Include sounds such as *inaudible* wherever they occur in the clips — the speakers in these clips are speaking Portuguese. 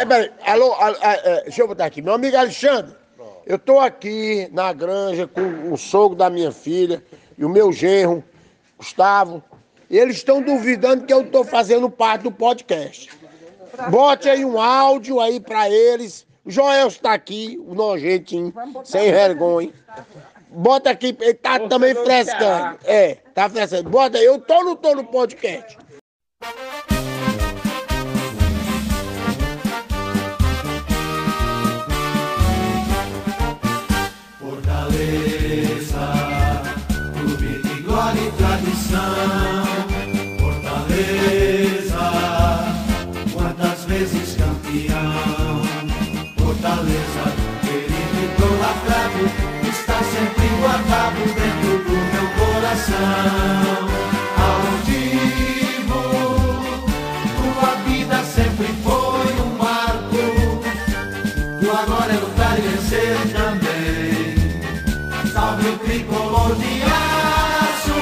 É, peraí, alô, alô, é, deixa eu botar aqui. Meu amigo Alexandre, eu tô aqui na granja com o sogro da minha filha e o meu genro, Gustavo. E eles estão duvidando que eu tô fazendo parte do podcast. Bote aí um áudio aí pra eles. O Joel está aqui, o nojentinho, sem vergonha. Bota aqui, ele tá também frescando. É, tá frescando. Bota aí, eu tô não tô no podcast? O tricolor de aço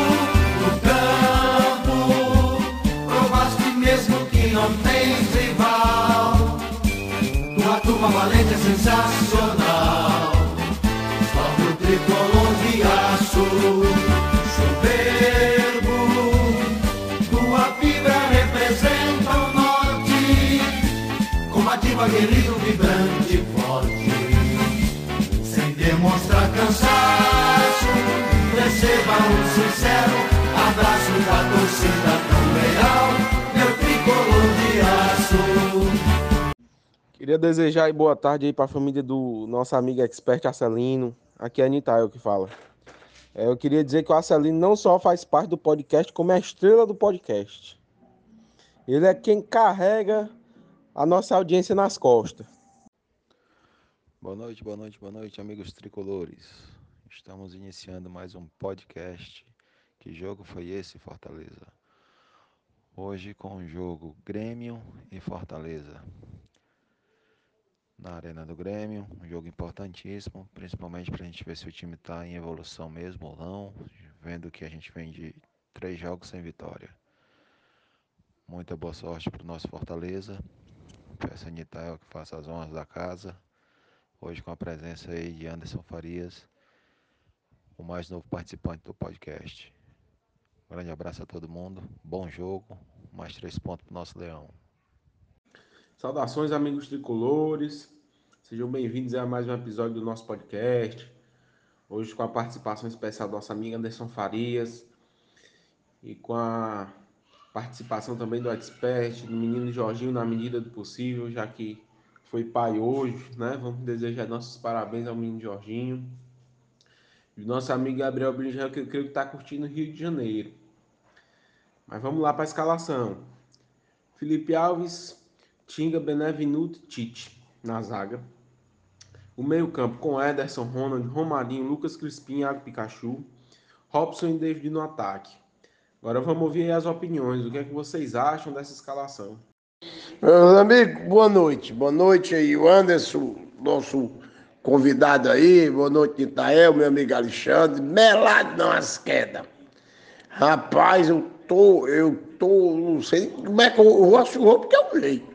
no campo. Provaste mesmo que não tens rival. Tua turma valente é sensacional. Salve o tricolor de aço. Combativo, aguerrido, vibrante e forte sem demonstrar cansaço. Receba um sincero abraço da torcida tão leal, meu tricolor de aço. Queria desejar boa tarde aí para a família do nosso amigo expert Arcelino. Aqui é a Nitael que fala. É, eu queria dizer que o Arcelino não só faz parte do podcast, como é a estrela do podcast. Ele é quem carrega a nossa audiência nas costas. Boa noite, boa noite, boa noite, amigos tricolores. Estamos iniciando mais um podcast. Que jogo foi esse, Fortaleza? Hoje com o jogo Grêmio e Fortaleza. Na Arena do Grêmio, um jogo importantíssimo, principalmente para a gente ver se o time está em evolução mesmo ou não, vendo que a gente vem de três jogos sem vitória. Muita boa sorte para o nosso Fortaleza. Peço a Nitael que faça as honras da casa. Hoje com a presença aí de Anderson Farias, o mais novo participante do podcast. Um grande abraço a todo mundo, bom jogo, mais três pontos para o nosso Leão. Saudações, amigos tricolores. Sejam bem-vindos a mais um episódio do nosso podcast. Hoje com a participação especial da nossa amiga Anderson Farias e com a participação também do expert, do menino Jorginho, na medida do possível, já que foi pai hoje, né? Vamos desejar nossos parabéns ao menino Jorginho. E nosso amigo Gabriel Brinjel, que eu creio que está curtindo o Rio de Janeiro. Mas vamos lá para a escalação. Felipe Alves, Tinga, Benevenuto, Tite na zaga. O meio-campo com Ederson, Ronald, Romarinho, Lucas Crispim, Iago Pikachu, Robson e David no ataque. Agora vamos ouvir as opiniões. O que é que vocês acham dessa escalação? Meus amigos, boa noite. Boa noite aí, o Anderson, nosso convidado aí. Boa noite, Itael, meu amigo Alexandre. Melado não as quedas. Rapaz, eu tô, eu tô, não sei como é que eu vou assumir, porque eu leio.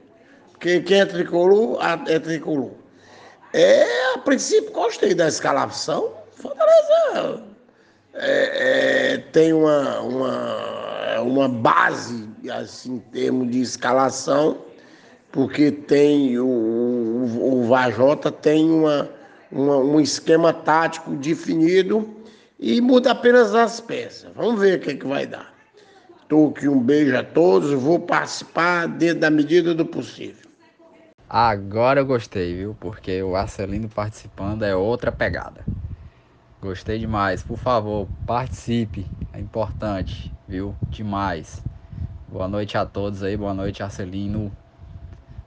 Porque quem é tricolor, é tricolor. É, a princípio, gostei da escalação. Fortaleza é, é, tem uma, uma, uma base, assim, em termos de escalação, porque tem o, o, o Vajota tem uma, uma, um esquema tático definido e muda apenas as peças. Vamos ver o que, que vai dar. Aqui, um beijo a todos, vou participar dentro da medida do possível. Agora eu gostei, viu? Porque o Arcelino participando é outra pegada. Gostei demais. Por favor, participe. É importante, viu? Demais. Boa noite a todos aí. Boa noite, Arcelino.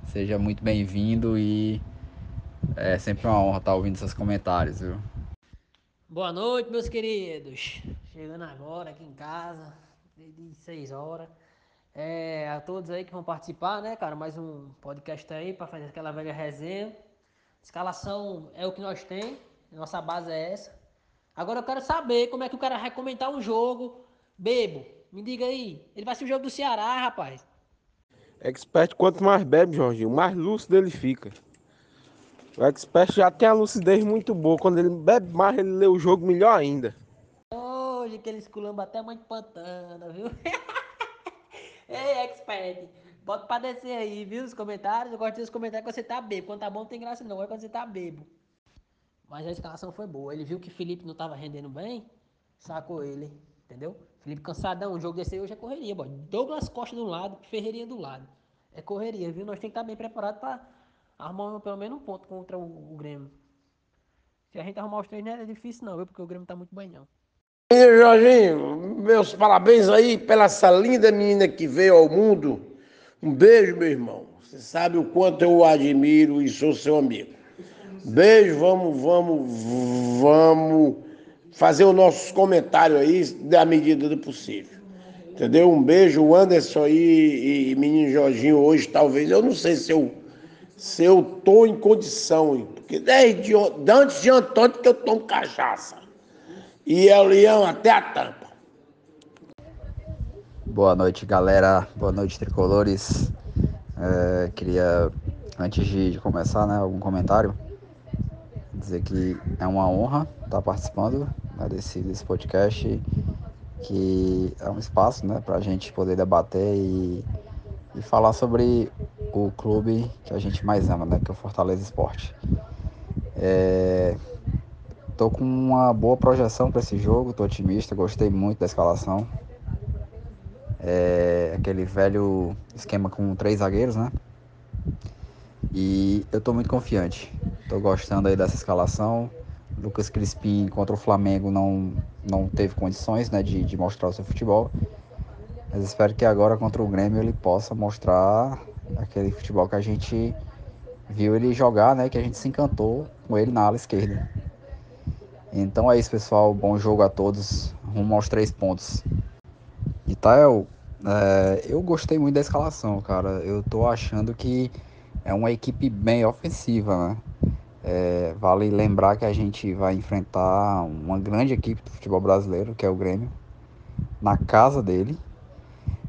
Seja muito bem-vindo e é sempre uma honra estar ouvindo seus comentários, viu? Boa noite, meus queridos. Chegando agora aqui em casa, desde 6 horas. É, a todos aí que vão participar, né, cara? Mais um podcast aí para fazer aquela velha resenha. Escalação é o que nós tem, nossa base é essa. Agora eu quero saber como é que o cara vai comentar um jogo. Bebo, me diga aí. Ele vai ser o jogo do Ceará, rapaz. Expert, quanto mais bebe, Jorginho, mais lúcido ele fica. O Expert já tem a lucidez muito boa. Quando ele bebe mais, ele lê o jogo melhor ainda. Hoje que eles culambam até mãe de pantana, viu? *laughs* Ei, expert, bota pra descer aí, viu? Os comentários. Eu gosto dos comentários quando você tá bebo. Quando tá bom não tem graça não, é quando você tá bebo. Mas a escalação foi boa. Ele viu que Felipe não tava rendendo bem, sacou ele, entendeu? Felipe cansadão, um jogo desse hoje é correria, boy. Douglas Costa do lado, Ferreirinha do lado. É correria, viu? Nós temos que estar bem preparados pra arrumar pelo menos um ponto contra o, o Grêmio. Se a gente arrumar os três não é difícil não, viu? Porque o Grêmio tá muito bem não. E Jorginho, meus parabéns aí pela essa linda menina que veio ao mundo. Um beijo, meu irmão. Você sabe o quanto eu o admiro e sou seu amigo. Beijo, vamos, vamos, vamos fazer os nossos comentários aí da medida do possível. Entendeu? Um beijo, o Anderson aí e menino Jorginho hoje, talvez. Eu não sei se eu, se eu tô em condição, porque desde on- antes de Antônio que eu tomo cachaça. E é o leão até a tampa. Boa noite, galera. Boa noite, tricolores. É, queria, antes de começar, né, algum comentário, dizer que é uma honra estar participando né, desse, desse podcast, que é um espaço né, para a gente poder debater e, e falar sobre o clube que a gente mais ama, né, que é o Fortaleza Esporte. É, tô com uma boa projeção para esse jogo, tô otimista, gostei muito da escalação. É aquele velho esquema com três zagueiros, né? E eu tô muito confiante. Tô gostando aí dessa escalação. Lucas Crispim contra o Flamengo não, não teve condições né, de, de mostrar o seu futebol. Mas espero que agora contra o Grêmio ele possa mostrar aquele futebol que a gente viu ele jogar, né? Que a gente se encantou com ele na ala esquerda. Então é isso, pessoal. Bom jogo a todos. Rumo aos três pontos. Itael, é, eu gostei muito da escalação, cara. Eu tô achando que é uma equipe bem ofensiva, né? É, vale lembrar que a gente vai enfrentar uma grande equipe do futebol brasileiro, que é o Grêmio, na casa dele.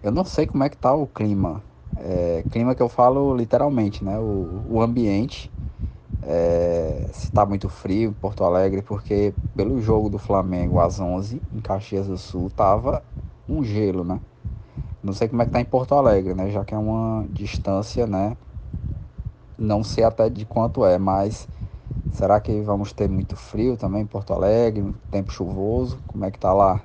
Eu não sei como é que tá o clima. É, clima que eu falo literalmente, né? O, o ambiente. É, se tá muito frio em Porto Alegre, porque pelo jogo do Flamengo às 11 em Caxias do Sul tava um gelo, né? Não sei como é que tá em Porto Alegre, né? Já que é uma distância, né? Não sei até de quanto é, mas será que vamos ter muito frio também em Porto Alegre, tempo chuvoso? Como é que tá lá?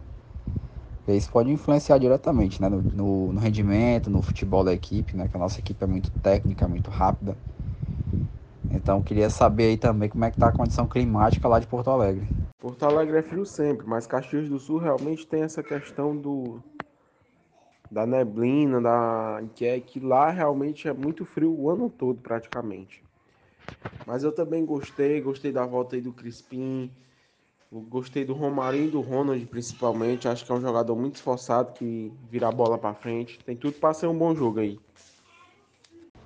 Isso pode influenciar diretamente, né? No, no, no rendimento, no futebol da equipe, né? Que a nossa equipe é muito técnica, muito rápida. Então queria saber aí também como é que tá a condição climática lá de Porto Alegre. Porto Alegre é frio sempre, mas Caxias do Sul realmente tem essa questão do da neblina, da que é que lá realmente é muito frio o ano todo praticamente. Mas eu também gostei, gostei da volta aí do Crispim, gostei do Romarinho e do Ronald principalmente, acho que é um jogador muito esforçado que vira a bola para frente, tem tudo para ser um bom jogo aí.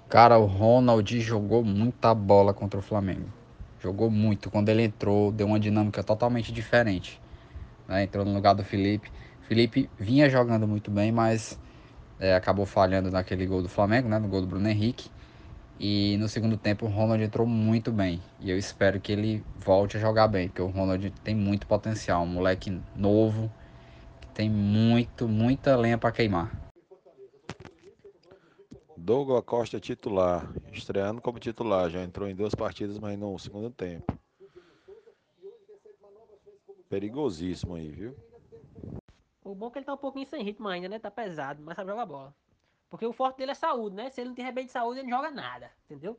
Cara, o Ronald jogou muita bola contra o Flamengo. Jogou muito. Quando ele entrou, deu uma dinâmica totalmente diferente. né? Entrou no lugar do Felipe. Felipe vinha jogando muito bem, mas é, acabou falhando naquele gol do Flamengo, né? No gol do Bruno Henrique. E no segundo tempo o Ronald entrou muito bem. E eu espero que ele volte a jogar bem, porque o Ronald tem muito potencial. Um moleque novo, que tem muito, muita lenha para queimar. Douglas Costa titular, estreando como titular, já entrou em duas partidas, mas no segundo tempo. Perigosíssimo aí, viu? O bom é que ele tá um pouquinho sem ritmo ainda, né? Tá pesado, mas sabe jogar bola. Porque o forte dele é saúde, né? Se ele não tiver bem de saúde, ele não joga nada, entendeu?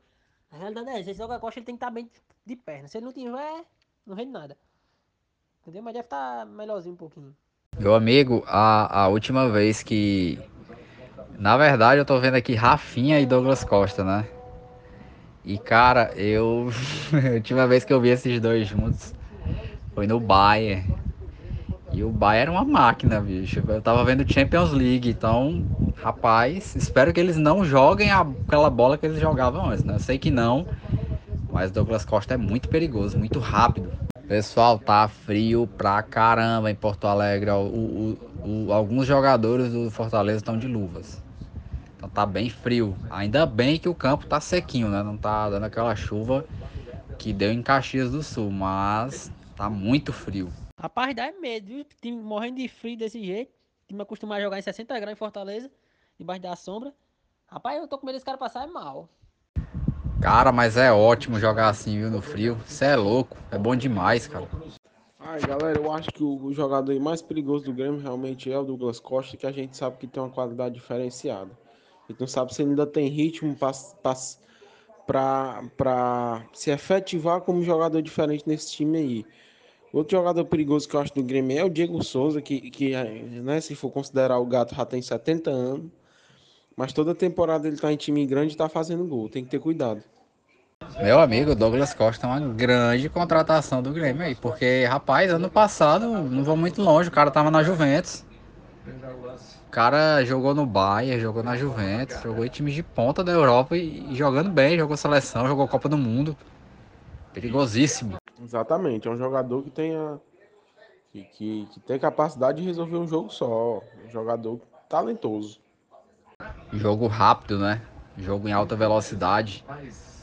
A realidade é essa. Esse joga costa, ele tem que estar bem de perna. Se ele não tiver, não rende nada. Entendeu? Mas deve estar melhorzinho um pouquinho. Meu amigo, a, a última vez que. Na verdade, eu tô vendo aqui Rafinha e Douglas Costa, né? E cara, eu. *laughs* a última vez que eu vi esses dois juntos foi no Bayern. E o Bayern era uma máquina, bicho. Eu tava vendo Champions League, então, rapaz, espero que eles não joguem aquela bola que eles jogavam antes, né? Eu sei que não, mas Douglas Costa é muito perigoso, muito rápido. Pessoal, tá frio pra caramba em Porto Alegre. O- o- o- alguns jogadores do Fortaleza estão de luvas. Então tá bem frio. Ainda bem que o campo tá sequinho, né? Não tá dando aquela chuva que deu em Caxias do Sul, mas tá muito frio. Rapaz, dá medo, viu? Time morrendo de frio desse jeito. Time acostumado a jogar em 60 graus em Fortaleza, debaixo da sombra. Rapaz, eu tô com medo desse cara passar mal. Cara, mas é ótimo jogar assim, viu, no frio. Você é louco, é bom demais, cara. Ai, galera, eu acho que o, o jogador mais perigoso do Grêmio realmente é o Douglas Costa, que a gente sabe que tem uma qualidade diferenciada. A gente não sabe se ele ainda tem ritmo para se efetivar como jogador diferente nesse time aí. Outro jogador perigoso que eu acho do Grêmio é o Diego Souza, que, que né, se for considerar o gato, já tem 70 anos. Mas toda temporada ele tá em time grande e tá fazendo gol. Tem que ter cuidado. Meu amigo, Douglas Costa é uma grande contratação do Grêmio aí. Porque, rapaz, ano passado, não vou muito longe, o cara tava na Juventus. O cara jogou no Bayern, jogou na Juventus, jogou em times de ponta da Europa e, e jogando bem, jogou seleção, jogou Copa do Mundo. Perigosíssimo. Exatamente, é um jogador que tem a, que, que, que tem capacidade de resolver um jogo só. Um jogador talentoso. Jogo rápido, né? Jogo em alta velocidade.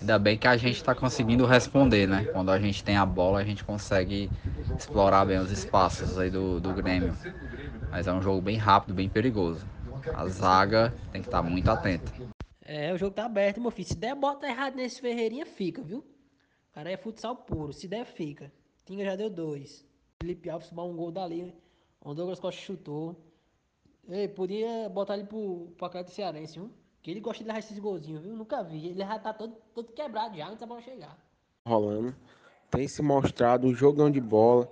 Ainda bem que a gente está conseguindo responder, né? Quando a gente tem a bola, a gente consegue explorar bem os espaços aí do, do Grêmio. Mas é um jogo bem rápido, bem perigoso. A zaga tem que estar tá muito atenta. É, o jogo tá aberto, meu filho. Se der bota errado nesse Ferreirinha, fica, viu? Cara é futsal puro. Se der, fica. Tinga já deu dois. Felipe Alves tomou um gol dali. O Douglas Costa chutou. Ei, podia botar ele pro, Atlético Cearense, viu? Que ele gosta de levar esses golzinhos, viu? Nunca vi. Ele já tá todo, todo quebrado já antes da bola chegar. Rolando. Tem se mostrado um jogão de bola.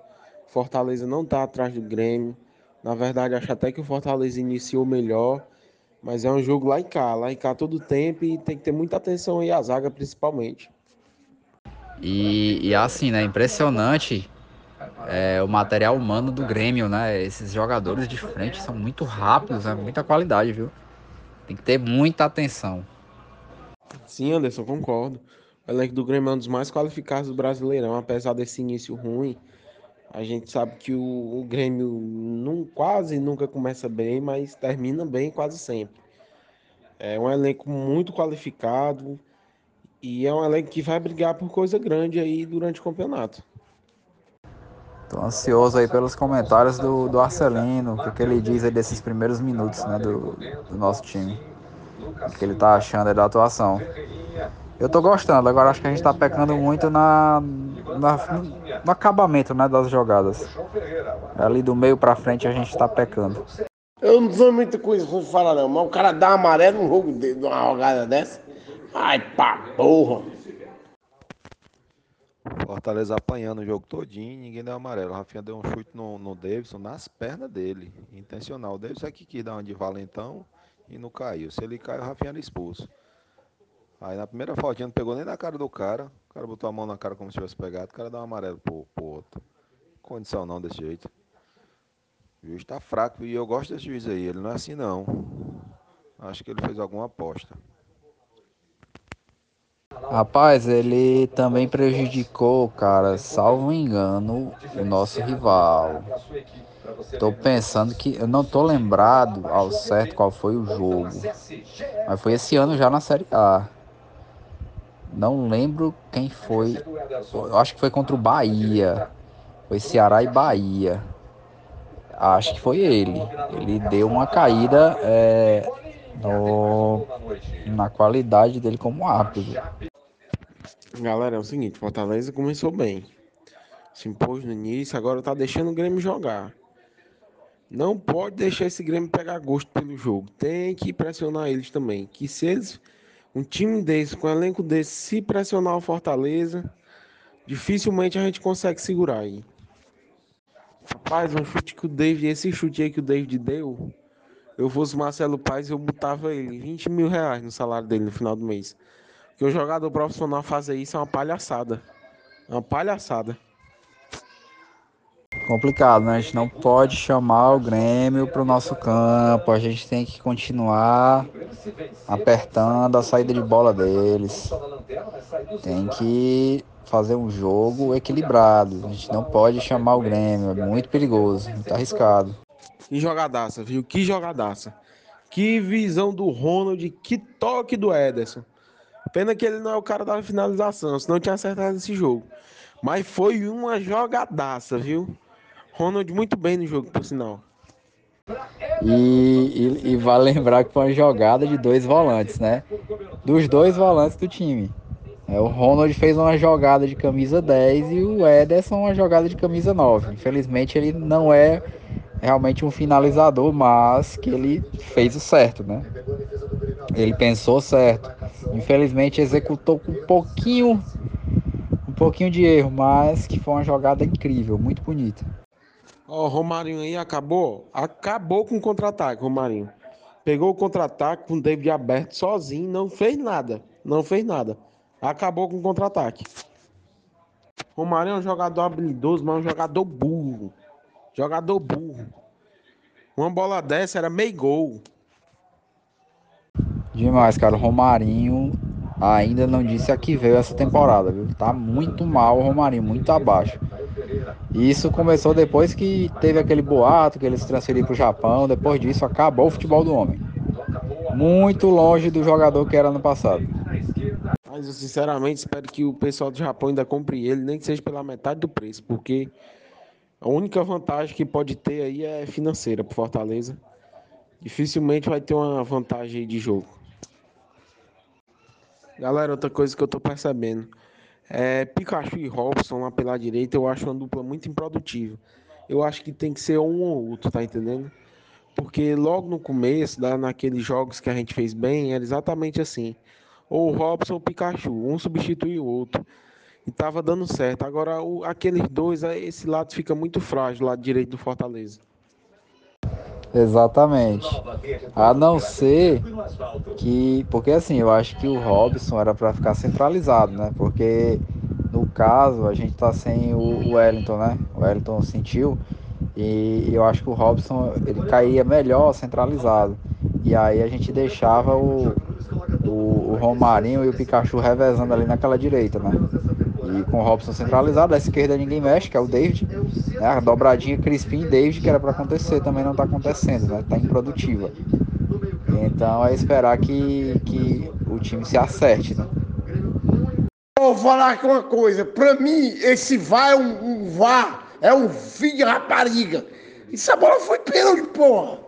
Fortaleza não tá atrás do Grêmio. Na verdade, acho até que o Fortaleza iniciou melhor. Mas é um jogo lá em cá, lá em cá todo tempo e tem que ter muita atenção aí a zaga principalmente. E, e assim, né? Impressionante é, o material humano do Grêmio, né? Esses jogadores de frente são muito rápidos, né? Muita qualidade, viu? Tem que ter muita atenção. Sim, Anderson, concordo. O elenco do Grêmio é um dos mais qualificados do Brasileirão, apesar desse início ruim. A gente sabe que o, o Grêmio não, quase nunca começa bem, mas termina bem quase sempre. É um elenco muito qualificado e é um elenco que vai brigar por coisa grande aí durante o campeonato. Tô ansioso aí pelos comentários do, do Arcelino, o que ele diz aí desses primeiros minutos né, do, do nosso time. O que ele tá achando aí da atuação. Eu tô gostando, agora acho que a gente tá pecando muito na, na no acabamento né, das jogadas. Ali do meio pra frente a gente tá pecando. Eu não sou muita coisa pra falar não, mas o cara dá amarelo num jogo de, uma jogada dessa. Ai, pá, porra. Fortaleza apanhando o jogo todinho, ninguém deu amarelo. O Rafinha deu um chute no, no Davidson nas pernas dele, intencional. O Davidson é que dar uma de valentão e não caiu. Se ele caiu, o Rafinha era expulso. Aí na primeira faltinha não pegou nem na cara do cara. O cara botou a mão na cara como se tivesse pegado. O cara deu um amarelo pro, pro outro. Condição não desse jeito. O juiz tá fraco e eu gosto desse juiz aí. Ele não é assim não. Acho que ele fez alguma aposta. Rapaz, ele também prejudicou, cara, salvo engano, o nosso rival. Tô pensando que eu não tô lembrado ao certo qual foi o jogo, mas foi esse ano já na Série A. Não lembro quem foi. Eu acho que foi contra o Bahia. Foi Ceará e Bahia. Acho que foi ele. Ele deu uma caída é, no, na qualidade dele como árbitro. Galera, é o seguinte, Fortaleza começou bem. Se impôs no início, agora tá deixando o Grêmio jogar. Não pode deixar esse Grêmio pegar gosto pelo jogo. Tem que pressionar eles também. Que se eles, um time desse, com um elenco desse, se pressionar o Fortaleza, dificilmente a gente consegue segurar aí. Rapaz, um chute que o David, esse chute aí que o David deu, eu fosse Marcelo Paz, eu botava ele 20 mil reais no salário dele no final do mês. Que o jogador profissional fazer isso é uma palhaçada. É uma palhaçada. Complicado, né? A gente não pode chamar o Grêmio para o nosso campo. A gente tem que continuar apertando a saída de bola deles. Tem que fazer um jogo equilibrado. A gente não pode chamar o Grêmio. É muito perigoso, muito arriscado. Que jogadaça, viu? Que jogadaça. Que visão do Ronald, que toque do Ederson. Pena que ele não é o cara da finalização, senão tinha acertado esse jogo. Mas foi uma jogadaça, viu? Ronald muito bem no jogo, por sinal. E, e, e vale lembrar que foi uma jogada de dois volantes, né? Dos dois volantes do time. É, o Ronald fez uma jogada de camisa 10 e o Ederson uma jogada de camisa 9. Infelizmente ele não é realmente um finalizador, mas que ele fez o certo, né? Ele pensou certo. Infelizmente executou com um pouquinho um pouquinho de erro, mas que foi uma jogada incrível, muito bonita. O Romarinho aí acabou, acabou com o contra-ataque, Romarinho. Pegou o contra-ataque com o David aberto sozinho, não fez nada, não fez nada. Acabou com o contra-ataque. Romarinho é um jogador habilidoso, mas é um jogador burro. Jogador burro. Uma bola dessa era meio gol. Demais, cara. Romarinho ainda não disse a que veio essa temporada, viu? Tá muito mal o Romarinho, muito abaixo. Isso começou depois que teve aquele boato que ele se transferiu para o Japão. Depois disso, acabou o futebol do homem. Muito longe do jogador que era no passado. Mas eu sinceramente espero que o pessoal do Japão ainda compre ele, nem que seja pela metade do preço, porque a única vantagem que pode ter aí é financeira para Fortaleza. Dificilmente vai ter uma vantagem de jogo. Galera, outra coisa que eu tô percebendo. É, Pikachu e Robson lá pela direita, eu acho uma dupla muito improdutiva. Eu acho que tem que ser um ou outro, tá entendendo? Porque logo no começo, naqueles jogos que a gente fez bem, era exatamente assim. Ou Robson ou Pikachu, um substitui o outro. E tava dando certo. Agora, o, aqueles dois, esse lado fica muito frágil, lado direito do Fortaleza. Exatamente. A não ser que. Porque assim, eu acho que o Robson era para ficar centralizado, né? Porque no caso a gente tá sem o Wellington, né? O Wellington sentiu. E eu acho que o Robson ele caía melhor centralizado. E aí a gente deixava o, o, o Romarinho e o Pikachu revezando ali naquela direita, né? E com o Robson centralizado, a esquerda ninguém mexe, que é o David. Né? A dobradinha Crispim e David, que era para acontecer, também não está acontecendo, né? Tá improdutiva. Então é esperar que, que o time se acerte, né? Vou falar aqui uma coisa, pra mim, esse VAR é um, um VAR, é um filho de rapariga. Essa bola foi pênalti, porra.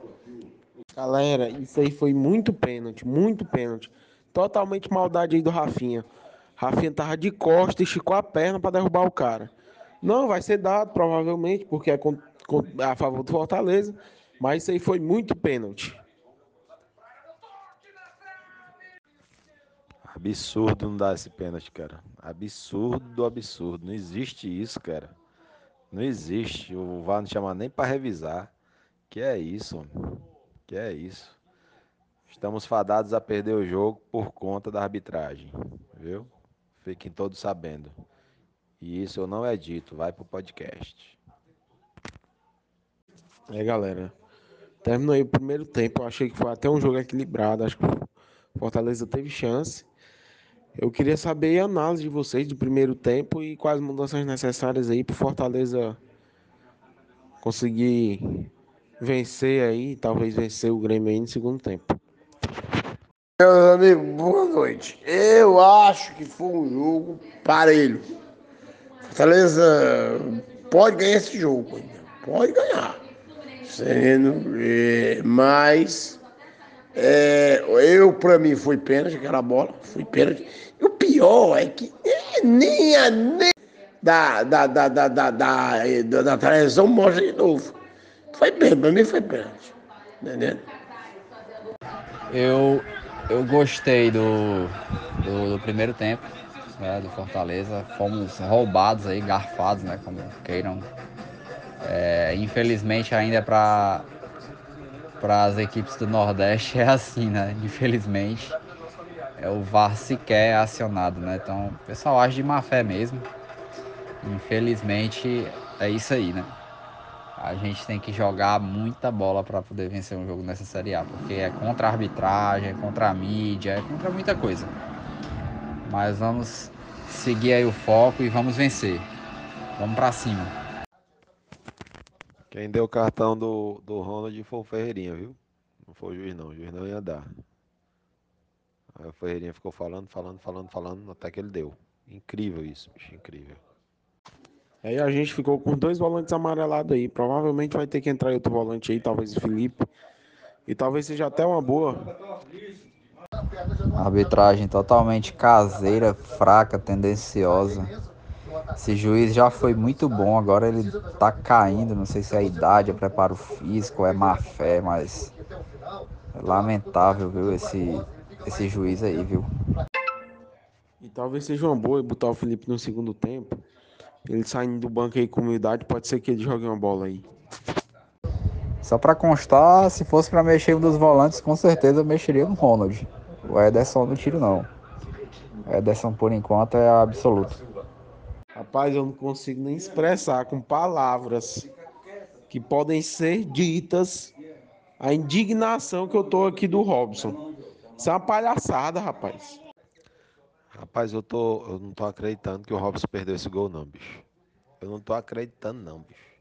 Galera, isso aí foi muito pênalti, muito pênalti. Totalmente maldade aí do Rafinha. Rafinha tava de costa e esticou a perna para derrubar o cara. Não, vai ser dado, provavelmente, porque é com- a favor do Fortaleza. Mas isso aí foi muito pênalti. Absurdo não dar esse pênalti, cara. Absurdo, absurdo. Não existe isso, cara. Não existe. O VAR não chama nem para revisar. Que é isso, homem. Que é isso. Estamos fadados a perder o jogo por conta da arbitragem, viu? Fiquem todos sabendo. E isso não é dito, vai pro podcast. É, galera. Terminou aí o primeiro tempo. Eu achei que foi até um jogo equilibrado. Acho que o Fortaleza teve chance. Eu queria saber a análise de vocês do primeiro tempo e quais mudanças necessárias aí para Fortaleza conseguir vencer aí, talvez vencer o Grêmio aí no segundo tempo. Meus amigos, boa noite. Eu acho que foi um jogo parelho. Fortaleza pode ganhar esse jogo. Pode ganhar. Sendo, eh, mas é, eu, pra mim, foi pênalti aquela bola. Foi pênalti. E o pior é que eh, nem a nem da, da, da, da, da, da, da, da televisão mostra de novo. Foi pênalti, pra mim foi pênalti. Entendeu? Eu, eu gostei do, do, do primeiro tempo né, do Fortaleza. Fomos roubados aí, garfados, né? Como queiram. É, infelizmente ainda para para as equipes do Nordeste *laughs* é assim, né? Infelizmente. É, o VAR sequer é acionado, né? Então o pessoal age de má fé mesmo. Infelizmente é isso aí, né? A gente tem que jogar muita bola para poder vencer um jogo nessa Série A, porque é contra a arbitragem, é contra a mídia, é contra muita coisa. Mas vamos seguir aí o foco e vamos vencer. Vamos para cima. Quem deu o cartão do, do Ronald foi o Ferreirinha, viu? Não foi o juiz não, o juiz não ia dar. Aí o Ferreirinha ficou falando, falando, falando, falando, até que ele deu. Incrível isso, bicho, incrível. Aí a gente ficou com dois volantes amarelados aí. Provavelmente vai ter que entrar outro volante aí, talvez o Felipe. E talvez seja até uma boa. Arbitragem totalmente caseira, fraca, tendenciosa. Esse juiz já foi muito bom, agora ele tá caindo. Não sei se é a idade, é preparo físico, é má fé, mas é lamentável, viu? Esse, esse juiz aí, viu? E talvez seja uma boa botar o Felipe no segundo tempo. Ele saindo do banco aí com humildade, pode ser que ele jogue uma bola aí. Só pra constar, se fosse pra mexer um dos volantes, com certeza eu mexeria no Ronald. O Ederson não tiro não. O Ederson por enquanto é absoluto. Rapaz, eu não consigo nem expressar com palavras que podem ser ditas a indignação que eu tô aqui do Robson. Isso é uma palhaçada, rapaz. Rapaz, eu, tô, eu não tô acreditando que o Robson perdeu esse gol não, bicho. Eu não tô acreditando não, bicho.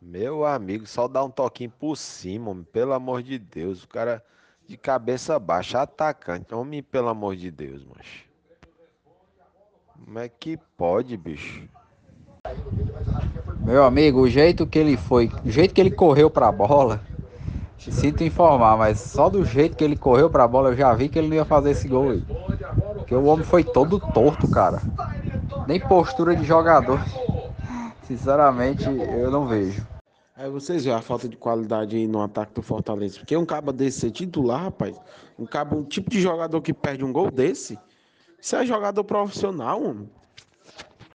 Meu amigo, só dá um toquinho por cima, homem, pelo amor de Deus. O cara de cabeça baixa, atacante. Homem, pelo amor de Deus, macho. Como é que pode, bicho? Meu amigo, o jeito que ele foi, o jeito que ele correu pra bola, sinto informar, mas só do jeito que ele correu pra bola eu já vi que ele não ia fazer esse gol aí. Porque o homem foi todo torto, cara. Nem postura de jogador. Sinceramente, eu não vejo. Aí vocês veem a falta de qualidade aí no ataque do Fortaleza. Porque um cabo desse ser titular, rapaz. Um cabo, um tipo de jogador que perde um gol desse. Isso é jogador profissional, mano.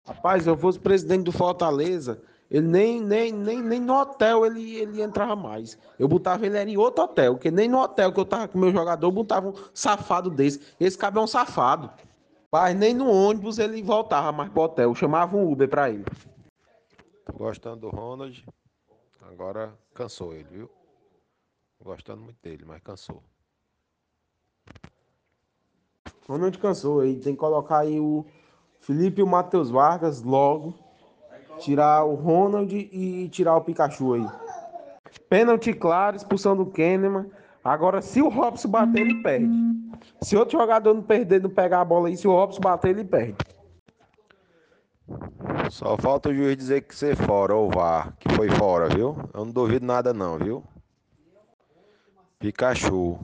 Rapaz, eu fosse presidente do Fortaleza, ele nem, nem, nem, nem no hotel ele, ele entrava mais. Eu botava ele era em outro hotel, porque nem no hotel que eu tava com meu jogador, eu botava um safado desse. Esse cabo é um safado. Mas nem no ônibus ele voltava mais pro hotel. Eu chamava um Uber pra ele. Tô gostando do Ronald. Agora cansou ele, viu? Gostando muito dele, mas cansou. Ronald cansou aí. Tem que colocar aí o Felipe e o Matheus Vargas logo. Tirar o Ronald e tirar o Pikachu aí. Pênalti claro, expulsão do Kahneman. Agora, se o Robson bater, ele perde. Se outro jogador não perder, não pegar a bola aí, se o Robson bater, ele perde. Só falta o juiz dizer que você fora, ou vá, que foi fora, viu? Eu não duvido nada não, viu? Pikachu.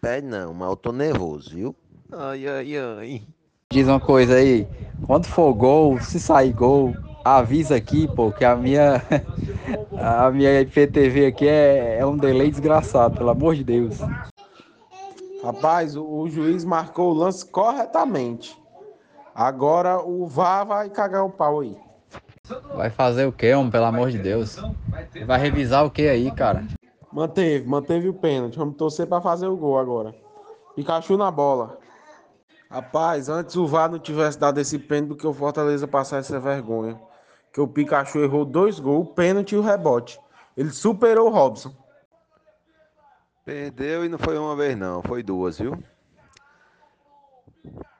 Pede não, mas eu tô nervoso, viu? Ai, ai, ai. Diz uma coisa aí, quando for gol, se sair gol, avisa aqui, pô, que a minha *laughs* a minha IPTV aqui é, é um delay desgraçado, pelo amor de Deus. Rapaz, o, o juiz marcou o lance corretamente. Agora o VAR vai cagar o pau aí. Vai fazer o quê, homem, pelo amor de Deus? Vai revisar o que aí, cara? Manteve, manteve o pênalti. Vamos torcer pra fazer o gol agora. Pikachu na bola. Rapaz, antes o VAR não tivesse dado esse pênalti do que o Fortaleza passar essa vergonha. Que o Pikachu errou dois gols, o pênalti e o rebote. Ele superou o Robson. Perdeu e não foi uma vez não, foi duas, viu?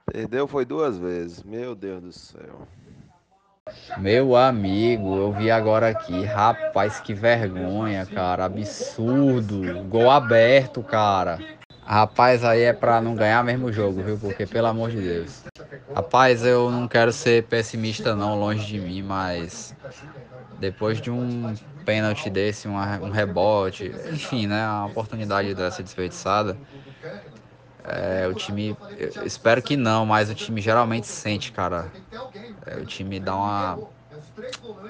Perdeu foi duas vezes. Meu Deus do céu. Meu amigo, eu vi agora aqui, rapaz, que vergonha, cara, absurdo, gol aberto, cara. Rapaz, aí é pra não ganhar mesmo jogo, viu? Porque pelo amor de Deus. Rapaz, eu não quero ser pessimista não, longe de mim, mas depois de um pênalti desse, um rebote, enfim, né, uma oportunidade dessa desperdiçada, é, o time, espero que não, mas o time geralmente sente, cara. É, o time dá uma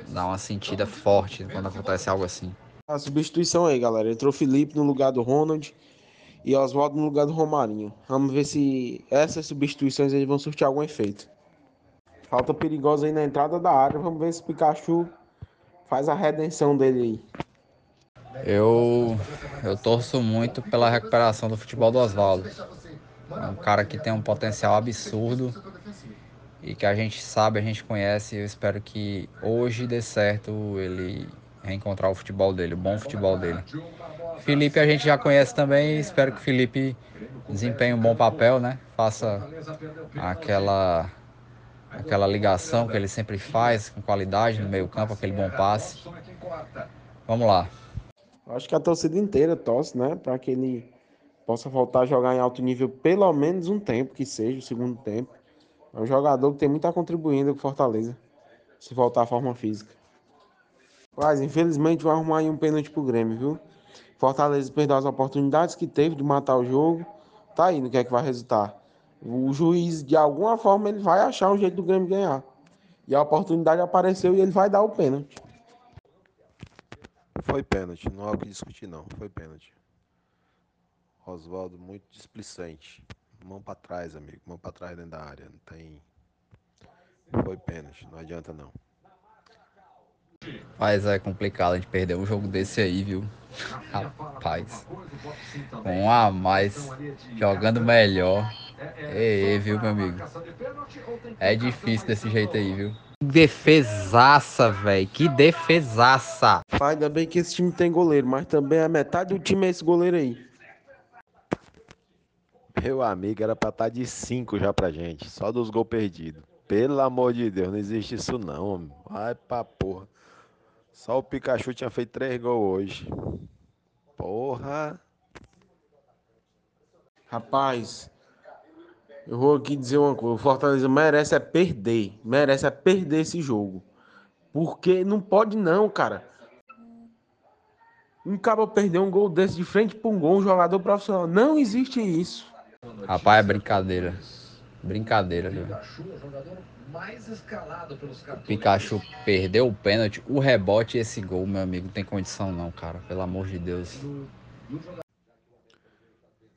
dá uma sentida forte quando acontece algo assim. A substituição aí, galera. Entrou Felipe no lugar do Ronald e Oswaldo no lugar do Romarinho. Vamos ver se essas substituições aí vão surtir algum efeito. Falta perigosa aí na entrada da área. Vamos ver se o Pikachu faz a redenção dele aí. Eu eu torço muito pela recuperação do futebol do Oswaldo. É um cara que tem um potencial absurdo e que a gente sabe, a gente conhece. Eu espero que hoje dê certo ele reencontrar o futebol dele, o bom futebol dele. Felipe a gente já conhece também, espero que o Felipe desempenhe um bom papel, né? Faça aquela aquela ligação que ele sempre faz com qualidade no meio-campo, aquele bom passe. Vamos lá. Acho que a torcida inteira torce, né? Para que ele possa voltar a jogar em alto nível pelo menos um tempo, que seja o segundo tempo. É um jogador que tem muito a contribuir com Fortaleza, se voltar à forma física. Mas, infelizmente, vai arrumar aí um pênalti pro Grêmio, viu? Fortaleza perdeu as oportunidades que teve de matar o jogo. Tá aí no que é que vai resultar. O juiz, de alguma forma, ele vai achar um jeito do Grêmio ganhar. E a oportunidade apareceu e ele vai dar o pênalti. Foi pênalti, não há o que discutir não, foi pênalti. Oswaldo muito displicente. Mão para trás, amigo, mão para trás dentro da área, não tem Foi pênalti, não adianta não. Mas é complicado a gente perder um jogo desse aí, viu? Rapaz. Um a mais, jogando melhor. Ei, viu, meu amigo? É difícil desse jeito aí, viu? Defesaça, velho. Que defesaça. Pai, ainda bem que esse time tem goleiro, mas também a metade do time é esse goleiro aí. Meu amigo, era pra estar tá de 5 já pra gente. Só dos gols perdidos. Pelo amor de Deus, não existe isso não. Vai pra porra. Só o Pikachu tinha feito 3 gols hoje. Porra. Rapaz, eu vou aqui dizer uma coisa. O Fortaleza merece é perder. Merece é perder esse jogo. Porque não pode não, cara. Um cabo perder um gol desse de frente para um gol, um jogador profissional. Não existe isso. Rapaz, é brincadeira. Brincadeira, viu? O Pikachu perdeu o pênalti, o rebote e esse gol, meu amigo, não tem condição não, cara. Pelo amor de Deus.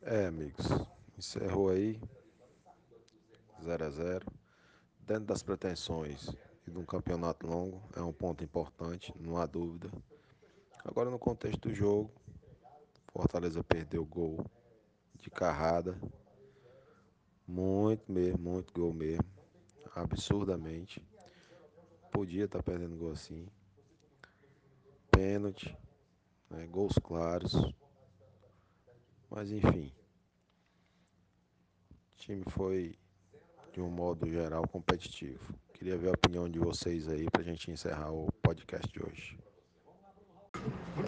É, amigos. Encerrou aí. 0 a 0 Dentro das pretensões e de um campeonato longo, é um ponto importante, não há dúvida. Agora no contexto do jogo, Fortaleza perdeu o gol de carrada. Muito mesmo, muito gol mesmo. Absurdamente. Podia estar perdendo gol assim. Pênalti, né, gols claros. Mas enfim. O time foi de um modo geral competitivo. Queria ver a opinião de vocês aí para gente encerrar o podcast de hoje.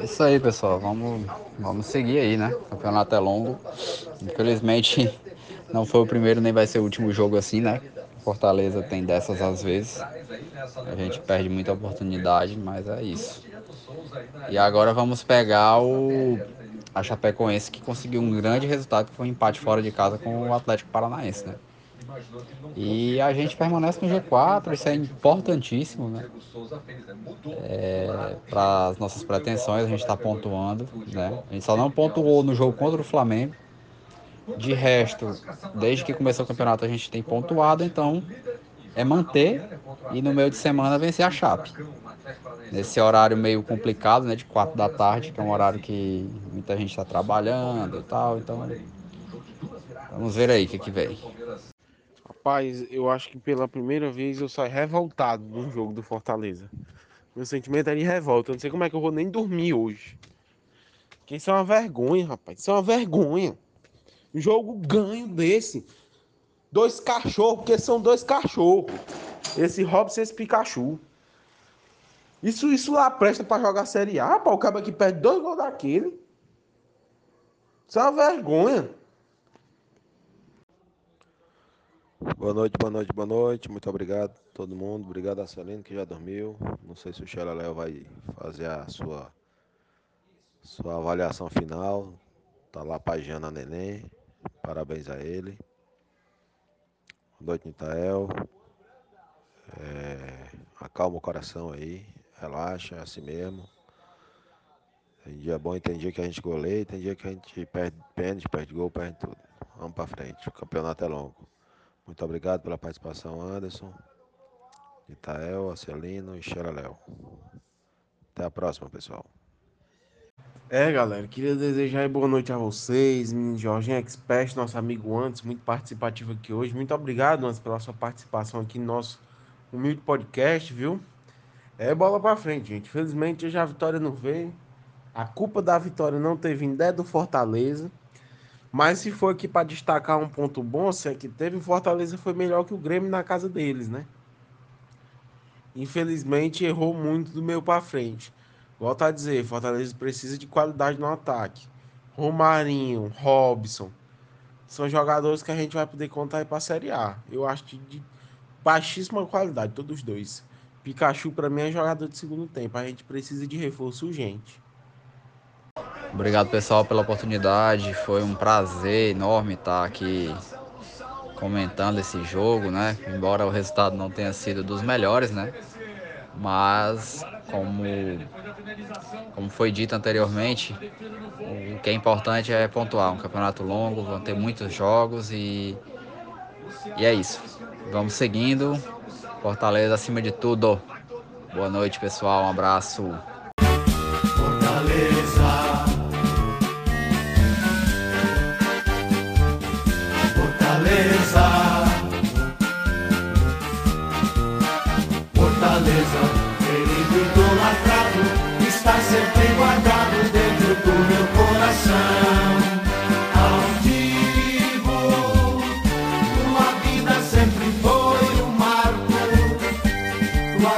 É isso aí, pessoal. Vamos, vamos seguir aí, né? O campeonato é longo. Infelizmente, *laughs* não foi o primeiro nem vai ser o último jogo assim, né? Fortaleza tem dessas às vezes. A gente perde muita oportunidade, mas é isso. E agora vamos pegar o a Chapecoense que conseguiu um grande resultado, que foi um empate fora de casa com o Atlético Paranaense, né? E a gente permanece no G4, isso é importantíssimo, né? É, Para as nossas pretensões, a gente está pontuando, né? A gente só não pontuou no jogo contra o Flamengo. De resto, desde que começou o campeonato, a gente tem pontuado, então é manter e no meio de semana vencer a Chape. Nesse horário meio complicado, né? De 4 da tarde, que é um horário que muita gente está trabalhando e tal, então vamos ver aí o que, que vem. Rapaz, eu acho que pela primeira vez eu saio revoltado do jogo do Fortaleza. Meu sentimento é de revolta. Eu não sei como é que eu vou nem dormir hoje. Porque isso é uma vergonha, rapaz. Isso é uma vergonha. Jogo ganho desse. Dois cachorros, porque são dois cachorros. Esse Robson e esse Pikachu. Isso, isso lá presta pra jogar Série A, pá. O cara que perde dois gols daquele. Isso é uma vergonha. Boa noite, boa noite, boa noite. Muito obrigado a todo mundo. Obrigado a Celino que já dormiu. Não sei se o Sheila Léo vai fazer a sua sua avaliação final. Tá lá pagiando a neném. Parabéns a ele. Boa noite, Nitael. É, acalma o coração aí. Relaxa, é assim mesmo. Tem dia bom tem dia que a gente goleia, tem dia que a gente perde pênalti, perde gol, perde tudo. Vamos para frente. O campeonato é longo. Muito obrigado pela participação, Anderson, Itael, Acelino e Xeraléu. Até a próxima, pessoal. É, galera, queria desejar boa noite a vocês, Jorginho Expert, nosso amigo Antes, muito participativo aqui hoje. Muito obrigado, Antes, pela sua participação aqui no nosso humilde podcast, viu? É bola pra frente, gente. Infelizmente, hoje a vitória não veio. A culpa da vitória não teve vindo é do Fortaleza. Mas se for aqui para destacar um ponto bom, se é que teve, o Fortaleza foi melhor que o Grêmio na casa deles, né? Infelizmente errou muito do meio para frente. Volto a dizer, Fortaleza precisa de qualidade no ataque. Romarinho, Robson, são jogadores que a gente vai poder contar aí para a Série A. Eu acho de, de baixíssima qualidade, todos os dois. Pikachu, para mim, é jogador de segundo tempo. A gente precisa de reforço urgente. Obrigado, pessoal, pela oportunidade. Foi um prazer enorme estar aqui comentando esse jogo, né? Embora o resultado não tenha sido dos melhores, né? Mas, como, como foi dito anteriormente, o que é importante é pontuar. Um campeonato longo, vão ter muitos jogos e, e é isso. Vamos seguindo. Fortaleza acima de tudo. Boa noite, pessoal. Um abraço.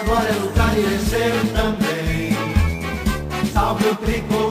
Glória é lutar e vencer também. Salve o tricolor